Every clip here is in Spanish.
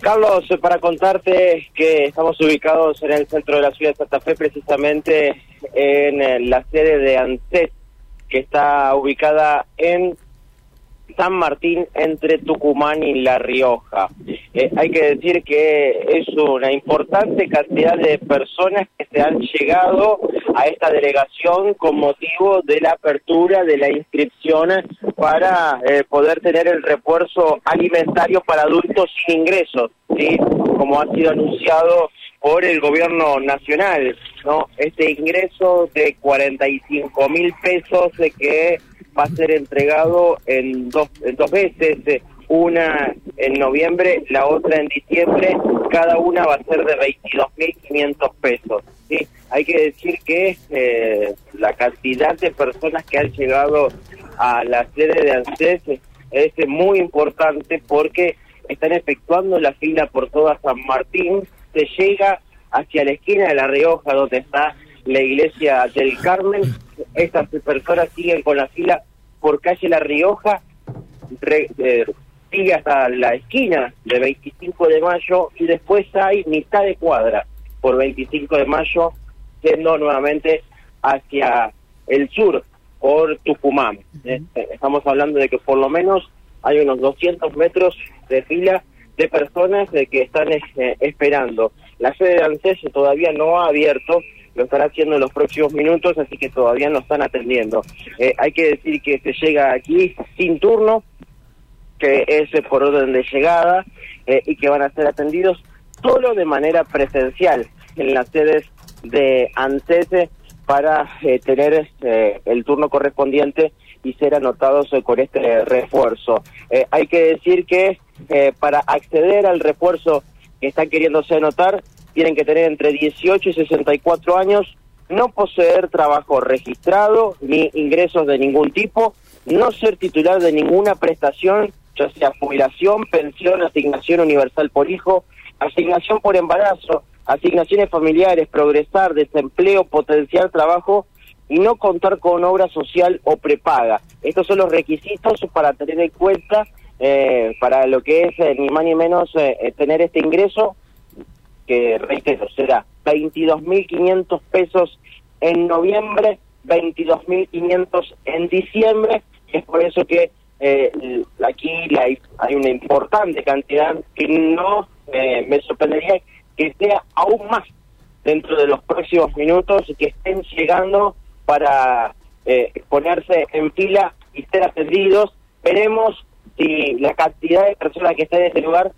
Carlos, para contarte que estamos ubicados en el centro de la ciudad de Santa Fe, precisamente en la sede de ANSES, que está ubicada en San Martín entre Tucumán y La Rioja. Eh, hay que decir que es una importante cantidad de personas que se han llegado a esta delegación con motivo de la apertura de la inscripción para eh, poder tener el refuerzo alimentario para adultos sin ingresos, ¿sí? como ha sido anunciado por el gobierno nacional, ¿no? Este ingreso de 45 mil pesos de que va a ser entregado en dos, en dos veces, eh, una en noviembre, la otra en diciembre, cada una va a ser de 22.500 pesos. ¿sí? Hay que decir que eh, la cantidad de personas que han llegado a la sede de ANSES es muy importante porque están efectuando la fila por toda San Martín, se llega hacia la esquina de La Rioja, donde está la iglesia del Carmen, estas personas siguen con la fila por calle La Rioja, eh, sigue hasta la esquina de 25 de mayo y después hay mitad de cuadra por 25 de mayo, yendo nuevamente hacia el sur, por Tucumán. Eh, estamos hablando de que por lo menos hay unos 200 metros de fila de personas que están eh, esperando. La sede de ANSES todavía no ha abierto, lo estará haciendo en los próximos minutos, así que todavía no están atendiendo. Eh, hay que decir que se llega aquí sin turno, que es por orden de llegada eh, y que van a ser atendidos solo de manera presencial en las sedes de ANSES para eh, tener el turno correspondiente y ser anotados con este refuerzo. hay que decir que para acceder al refuerzo que están queriéndose anotar tienen que tener entre 18 y 64 años, no poseer trabajo registrado ni ingresos de ningún tipo, no ser titular de ninguna prestación, ya sea jubilación, pensión, asignación universal por hijo, asignación por embarazo, asignaciones familiares, progresar, desempleo, potenciar trabajo y no contar con obra social o prepaga. Estos son los requisitos para tener en cuenta eh, para lo que es eh, ni más ni menos eh, tener este ingreso que reitero, será 22.500 pesos en noviembre, 22.500 en diciembre, es por eso que eh, aquí hay, hay, una importante cantidad que no eh, me sorprendería que sea aún más dentro de los próximos minutos y que estén llegando para eh, ponerse en fila y ser atendidos. Veremos si la cantidad de personas que están en este lugar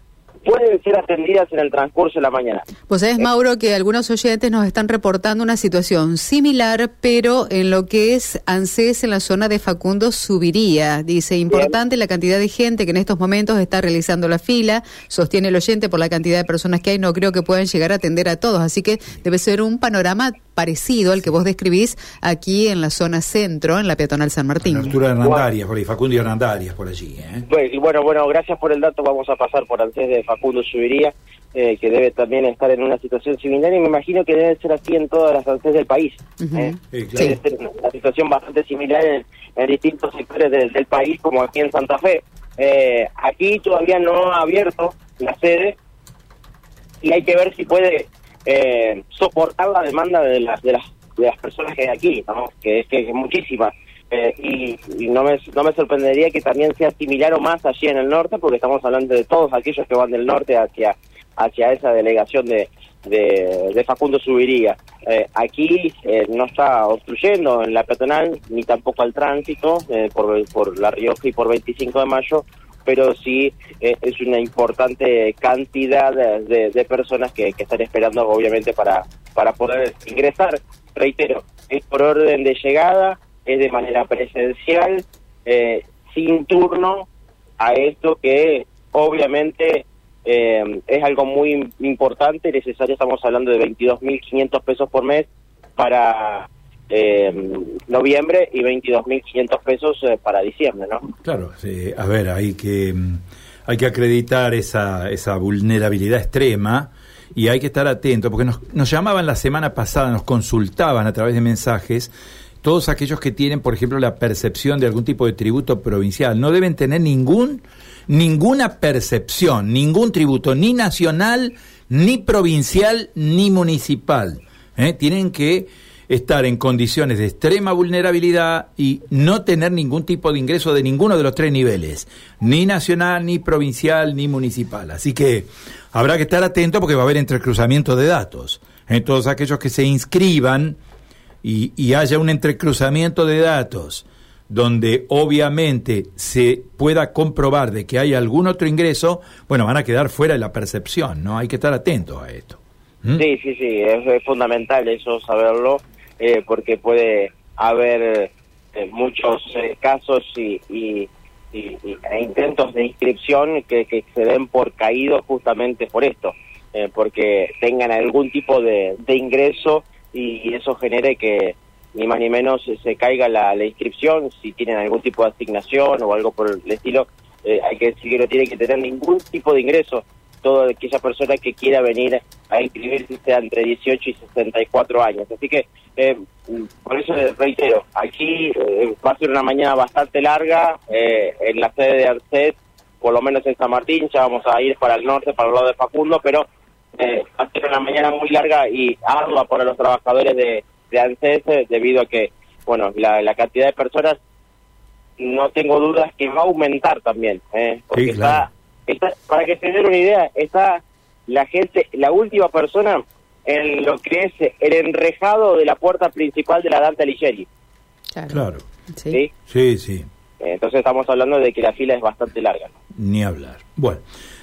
pueden ser atendidas en el transcurso de la mañana. Pues sabés, Mauro, que algunos oyentes nos están reportando una situación similar, pero en lo que es ANSES en la zona de Facundo subiría. Dice, importante la cantidad de gente que en estos momentos está realizando la fila, sostiene el oyente por la cantidad de personas que hay, no creo que puedan llegar a atender a todos, así que debe ser un panorama parecido al que vos describís aquí en la zona centro, en la peatonal San Martín. la altura de Hernandarias, por ahí, Facundo y Hernandarias, por allí. ¿eh? Bueno, bueno, gracias por el dato, vamos a pasar por antes de Facundo Subiría, eh, que debe también estar en una situación similar y me imagino que debe ser así en todas las ANSES del país. ¿eh? Debe ser una situación bastante similar en, distintos sectores del país, como aquí en Santa Fe. Eh, aquí todavía no ha abierto la sede y hay que ver si puede eh, soportar la demanda de las de las de las personas que hay aquí, que es que es muchísima. Eh, y, no me no me sorprendería que también sea similar o más allí en el norte, porque estamos hablando de todos aquellos que van del norte hacia hacia esa delegación de, de, Facundo Subiría. Eh, aquí eh, no está obstruyendo en la peatonal ni tampoco al tránsito por, por La Rioja y por 25 de mayo, pero sí eh, es una importante cantidad de, personas que, están esperando obviamente para, para poder ingresar. Reitero, es por orden de llegada, es de manera presencial, eh, sin turno a esto que obviamente eh, es algo muy importante, necesario, estamos hablando de 22.500 pesos por mes para eh, noviembre y 22.500 pesos eh, para diciembre, ¿no? Claro, a ver, hay que, mm, hay que acreditar esa, esa vulnerabilidad extrema y hay que estar atento, porque nos, nos llamaban la semana pasada, nos consultaban a través de mensajes todos aquellos que tienen, por ejemplo, la percepción de algún tipo de tributo provincial, no deben tener ningún, ninguna percepción, ningún tributo, ni nacional, ni provincial, ni municipal. ¿eh? Tienen que estar en condiciones de extrema vulnerabilidad y no tener ningún tipo de ingreso de ninguno de los tres niveles, ni nacional, ni provincial, ni municipal. Así que habrá que estar atento porque va a haber entrecruzamiento de datos. En ¿eh? todos aquellos que se inscriban y, y haya un entrecruzamiento de datos donde obviamente se pueda comprobar de que hay algún otro ingreso, bueno, van a quedar fuera de la percepción, ¿no? Hay que estar atentos a esto. ¿Mm? Sí, sí, sí, es, fundamental eso saberlo, eh, porque puede haber eh, muchos eh, casos y, y, y, e intentos de inscripción que, que se den por caídos justamente por esto, porque tengan algún tipo de ingreso y eso genere que ni más ni menos se caiga la, inscripción, si tienen algún tipo de asignación o algo por el estilo, eh, hay que decir que no tienen que tener ningún tipo de ingreso. Toda aquella persona que quiera venir a inscribirse sea entre 18 y 64 años. Así que, eh, por eso les reitero, aquí eh, va a ser una mañana bastante larga eh, en la sede de ARCES, por lo menos en San Martín, ya vamos a ir para el norte, para el lado de Facundo, pero eh, va a ser una mañana muy larga y ardua para los trabajadores de, de ANSES debido a que, bueno, la, la, cantidad de personas no tengo dudas que va a aumentar también, ¿eh? porque Sí, claro. está, está, para que se den una idea, está la gente, la última persona en lo que es el enrejado de la puerta principal de la Dante Alighieri. Claro. Claro. Sí. ¿sí? Sí, sí. Entonces estamos hablando de que la fila es bastante larga. ¿no? Ni hablar. Bueno,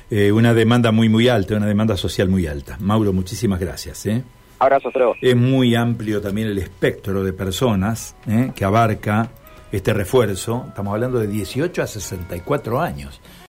eh, una demanda muy, muy alta, una demanda social muy alta. Mauro, muchísimas gracias. ¿eh? Abrazo, Trevo. Es muy amplio también el espectro de personas ¿eh? que abarca este refuerzo. Estamos hablando de 18 a 64 años.